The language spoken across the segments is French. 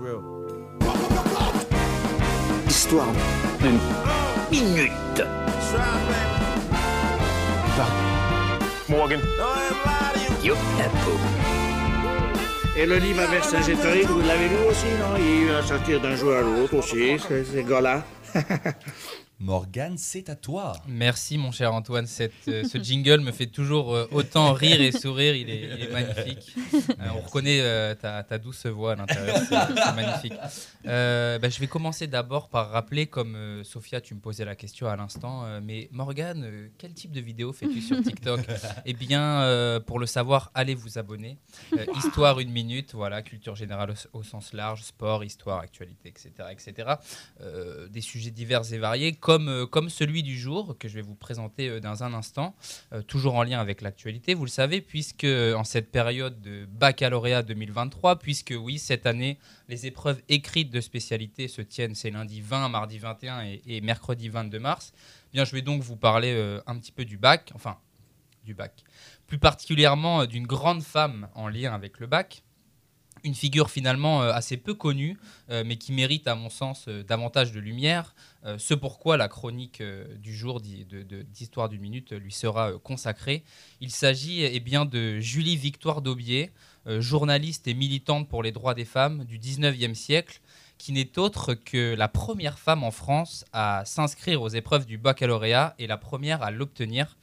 real. Histoire d'une minute. Morgan. Yo, la peau. Et le livre avec Sagittarius, vous l'avez lu aussi, non? Il va sortir d'un jour à l'autre aussi, ce gars-là. Morgane, c'est à toi. Merci mon cher Antoine, Cette, euh, ce jingle me fait toujours euh, autant rire et sourire, il est, il est magnifique. Euh, on reconnaît ta, ta douce voix à l'intérieur, c'est magnifique. Bah, je vais commencer d'abord par rappeler, comme Sophia, tu me posais la question à l'instant, mais Morgane, quel type de vidéo fais-tu sur TikTok? Eh bien, pour le savoir, allez vous abonner. Histoire une minute, voilà, culture générale au, au sens large, sport, histoire, actualité, etc. etc. Des sujets divers et variés, comme, euh, comme celui du jour que je vais vous présenter euh, dans un instant, euh, toujours en lien avec l'actualité, vous le savez, puisque en cette période de baccalauréat 2023, puisque oui, cette année, les épreuves écrites de spécialité se tiennent ces lundi 20, mardi 21 et, et mercredi 22 mars, eh bien, je vais donc vous parler un petit peu du bac, enfin, du bac, plus particulièrement d'une grande femme en lien avec le bac, une figure finalement euh, assez peu connue, euh, mais qui mérite, à mon sens, euh, davantage de lumière. Ce pourquoi la chronique du jour d'Histoire d'une minute lui sera consacrée. Il s'agit eh bien de Julie Victoire d'Aubier, journaliste et militante pour les droits des femmes du 19e siècle, qui n'est autre que la première femme en France à s'inscrire aux épreuves du baccalauréat et la première à l'obtenir.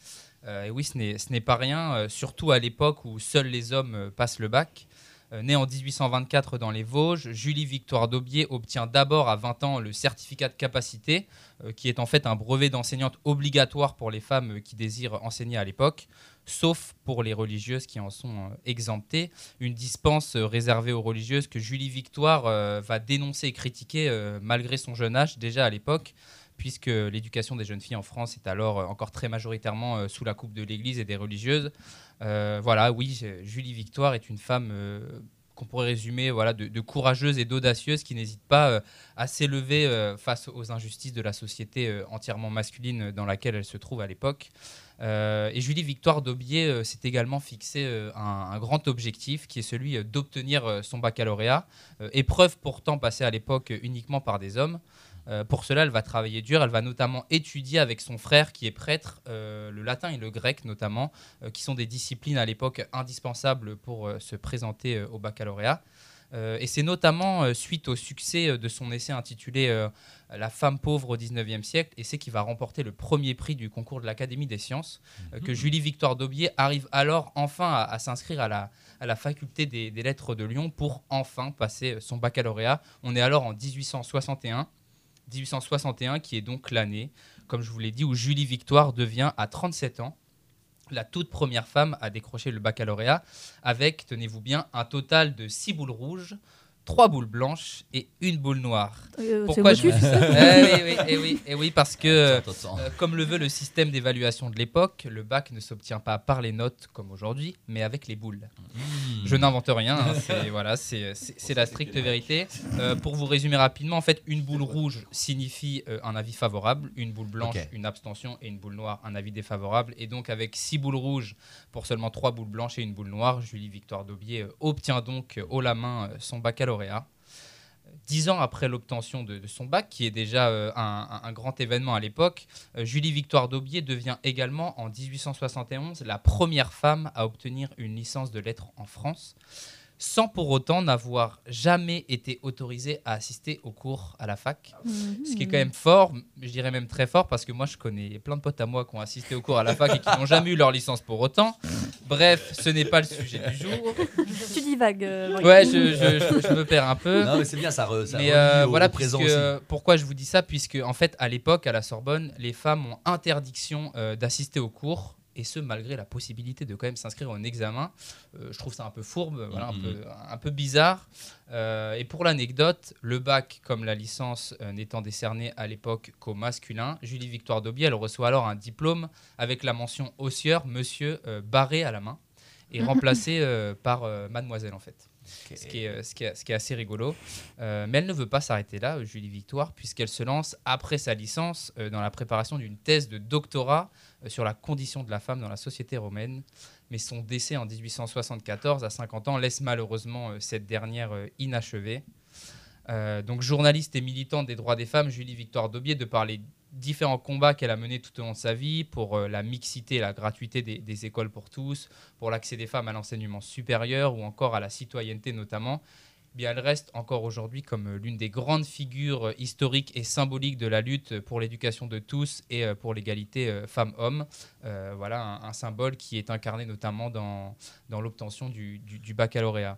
Et oui, ce n'est pas rien, surtout à l'époque où seuls les hommes passent le bac. Euh, Née en 1824 dans les Vosges, Julie Victoire d'Aubier obtient d'abord à 20 ans le certificat de capacité, euh, qui est en fait un brevet d'enseignante obligatoire pour les femmes euh, qui désirent enseigner à l'époque, sauf pour les religieuses qui en sont exemptées. Une dispense réservée aux religieuses que Julie Victoire va dénoncer et critiquer malgré son jeune âge déjà à l'époque puisque l'éducation des jeunes filles en France est alors euh, encore très majoritairement euh, sous la coupe de l'Église et des religieuses. Euh, voilà, oui, Julie Victoire est une femme qu'on pourrait résumer voilà, de, courageuse et d'audacieuse qui n'hésite pas à s'élever face aux injustices de la société entièrement masculine dans laquelle elle se trouve à l'époque. Et Julie Victoire d'Aubier s'est également fixé un, grand objectif qui est celui d'obtenir son baccalauréat, épreuve pourtant passée à l'époque uniquement par des hommes. Euh, pour cela, elle va travailler dur. Elle va notamment étudier avec son frère qui est prêtre euh, le latin et le grec notamment, euh, qui sont des disciplines à l'époque indispensables pour se présenter au baccalauréat. Et c'est notamment suite au succès de son essai intitulé La femme pauvre au 19e siècle, essai qui va remporter le premier prix du concours de l'Académie des sciences, que Julie Victoire d'Aubier arrive alors enfin à, à s'inscrire à la, à la faculté des, des lettres de Lyon pour enfin passer son baccalauréat. On est alors en 1861. 1861 qui est donc l'année, comme je vous l'ai dit, où Julie Victoire devient à 37 ans la toute première femme à décrocher le baccalauréat avec, tenez-vous bien, un total de 6 boules rouges, 3 boules blanches et une boule noire. Euh, Pourquoi je ça Eh oui, oui, eh oui, eh oui, parce que, euh, comme le veut le système d'évaluation de l'époque, le bac ne s'obtient pas par les notes comme aujourd'hui, mais avec les boules. Hmm. Je n'invente rien, hein, c'est voilà, c'est la stricte vérité. Euh, pour vous résumer rapidement, en fait, une boule rouge signifie euh, un avis favorable, une boule blanche, une abstention, et une boule noire, un avis défavorable. Et donc, avec six boules rouges pour seulement trois boules blanches et une boule noire, Julie Victoire d'Aubier euh, obtient donc euh, haut la main euh, son baccalauréat. Dix ans après l'obtention de, son bac, qui est déjà euh, un, grand événement à l'époque, euh, Julie Victoire d'Aubier devient également en 1871 la première femme à obtenir une licence de lettres en France, sans pour autant n'avoir jamais été autorisée à assister aux cours à la fac. Ce qui est quand même fort, je dirais même très fort, parce que moi je connais plein de potes à moi qui ont assisté aux cours à la fac et qui n'ont jamais eu leur licence pour autant. Bref, ce n'est pas le sujet du jour. Tu divagues. euh. Ouais, je, je- je- je me perds un peu. Non, mais c'est bien, ça, re, ça Mais euh, au, voilà, présent puisque- pourquoi je vous dis ça? Puisque, en fait, à l'époque, à la Sorbonne, les femmes ont interdiction euh, d'assister aux cours. Et ce, malgré la possibilité de quand même s'inscrire en examen. Euh, je trouve ça un peu fourbe, voilà, un, peu, un peu bizarre. Euh, et pour l'anecdote, le bac, comme la licence, euh, n'étant décerné à l'époque qu'au masculin, Julie Victoire d'Aubier, elle reçoit alors un diplôme avec la mention Haussieur, monsieur barré à la main, et remplacé euh, par euh, mademoiselle, en fait ce qui, est, euh, ce, qui est, ce qui est assez rigolo. Mais elle ne veut pas s'arrêter là, Julie Victoire, puisqu'elle se lance, après sa licence, dans la préparation d'une thèse de doctorat sur la condition de la femme dans la société romaine. Mais son décès en 1874, à 50 ans, laisse malheureusement cette dernière inachevée. Donc journaliste et militante des droits des femmes, Julie Victoire Daubier, de par les différents combats qu'elle a menés tout au long de sa vie pour euh, la mixité, la gratuité des, écoles pour tous, pour l'accès des femmes à l'enseignement supérieur ou encore à la citoyenneté notamment, eh bien elle reste encore aujourd'hui comme euh, l'une des grandes figures euh, historiques et symboliques de la lutte pour l'éducation de tous et pour l'égalité femmes-hommes. Voilà un, symbole qui est incarné notamment dans, dans l'obtention du baccalauréat.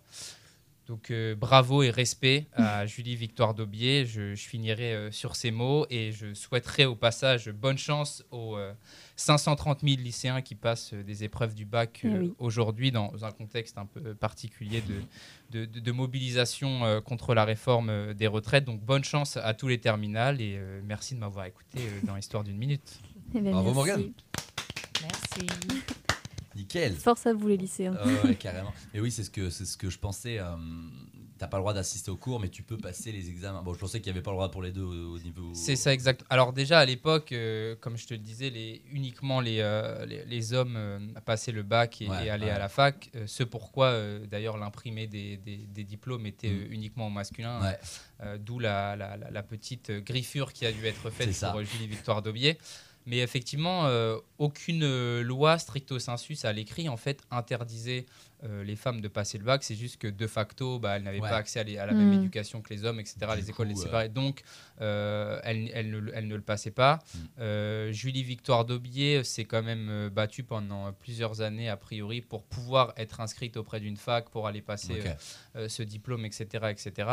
Donc euh, bravo et respect à Julie Victoire Daubier. Je, je finirai euh, sur ces mots et je souhaiterais au passage bonne chance aux euh, 530 000 lycéens qui passent euh, des épreuves du bac euh, Eh oui. aujourd'hui dans un contexte un peu particulier de, de, de- de mobilisation euh, contre la réforme euh, des retraites. Donc bonne chance à tous les terminales et euh, merci de m'avoir écouté euh, dans l'histoire d'une minute. Eh ben, Bravo, merci. Morgane. Merci. Nickel. Force à vous les lycéens. Ah ouais, carrément. Et oui, c'est ce que c'est ce que je pensais. euh, T'as pas le droit d'assister au cours, mais tu peux passer les examens. Bon, je pensais qu'il y avait pas le droit pour les deux au, au niveau. C'est ça exact. Alors déjà à l'époque, euh, comme je te le disais, les, uniquement les, euh, les, les hommes euh, passaient le bac et, Ouais, et allaient ouais. à la fac. Euh, ce pourquoi euh, d'ailleurs l'imprimé des, des, des diplômes était Mm. euh, uniquement au masculin. Ouais. Euh, D'où la, la- la- la petite euh, griffure qui a dû être faite pour euh, Julie Victoire Daubier. Mais effectivement, euh, aucune euh, loi stricto sensus à l'écrit en fait interdisait euh, les femmes de passer le bac. C'est juste que de facto, bah, elles n'avaient Ouais. pas accès à, les- à la même éducation que les hommes, etc. Du les écoles les euh, séparaient. Donc, euh, elles, elles ne, elles ne le passaient pas. Mm. Euh, Julie Victoire Daubier s'est quand même battue pendant plusieurs années, a priori, pour pouvoir être inscrite auprès d'une fac, pour aller passer euh, euh, ce diplôme, etc. etc.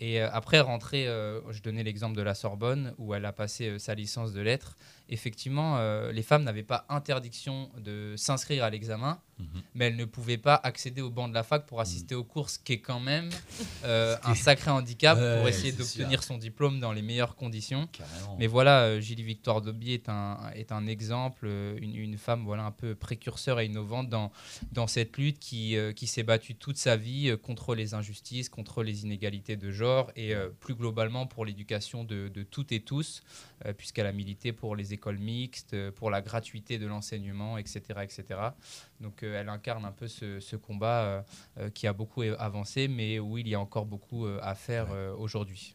Et euh, après, rentrer, euh, je donnais l'exemple de la Sorbonne, où elle a passé euh, sa licence de lettres. Effectivement, euh, les femmes n'avaient pas interdiction de s'inscrire à l'examen, Mhm. mais elles ne pouvaient pas accéder au banc de la fac pour assister aux cours, ce qui est quand même euh, un sacré handicap Ouais, pour essayer d'obtenir son diplôme dans les meilleures conditions. Carrément. Mais voilà, euh, Julie Victoire Daubier est un, est un exemple, euh, une, une femme voilà, un peu précurseur et innovante dans, dans cette lutte qui, euh, qui s'est battue toute sa vie contre les injustices, contre les inégalités de genre et euh, plus globalement pour l'éducation de, de toutes et tous, euh, puisqu'elle a milité pour les écoles mixtes, pour la gratuité de l'enseignement, etc., etc. Donc elle incarne un peu ce, ce combat euh, euh, qui a beaucoup avancé, mais où il y a encore beaucoup euh, à faire aujourd'hui.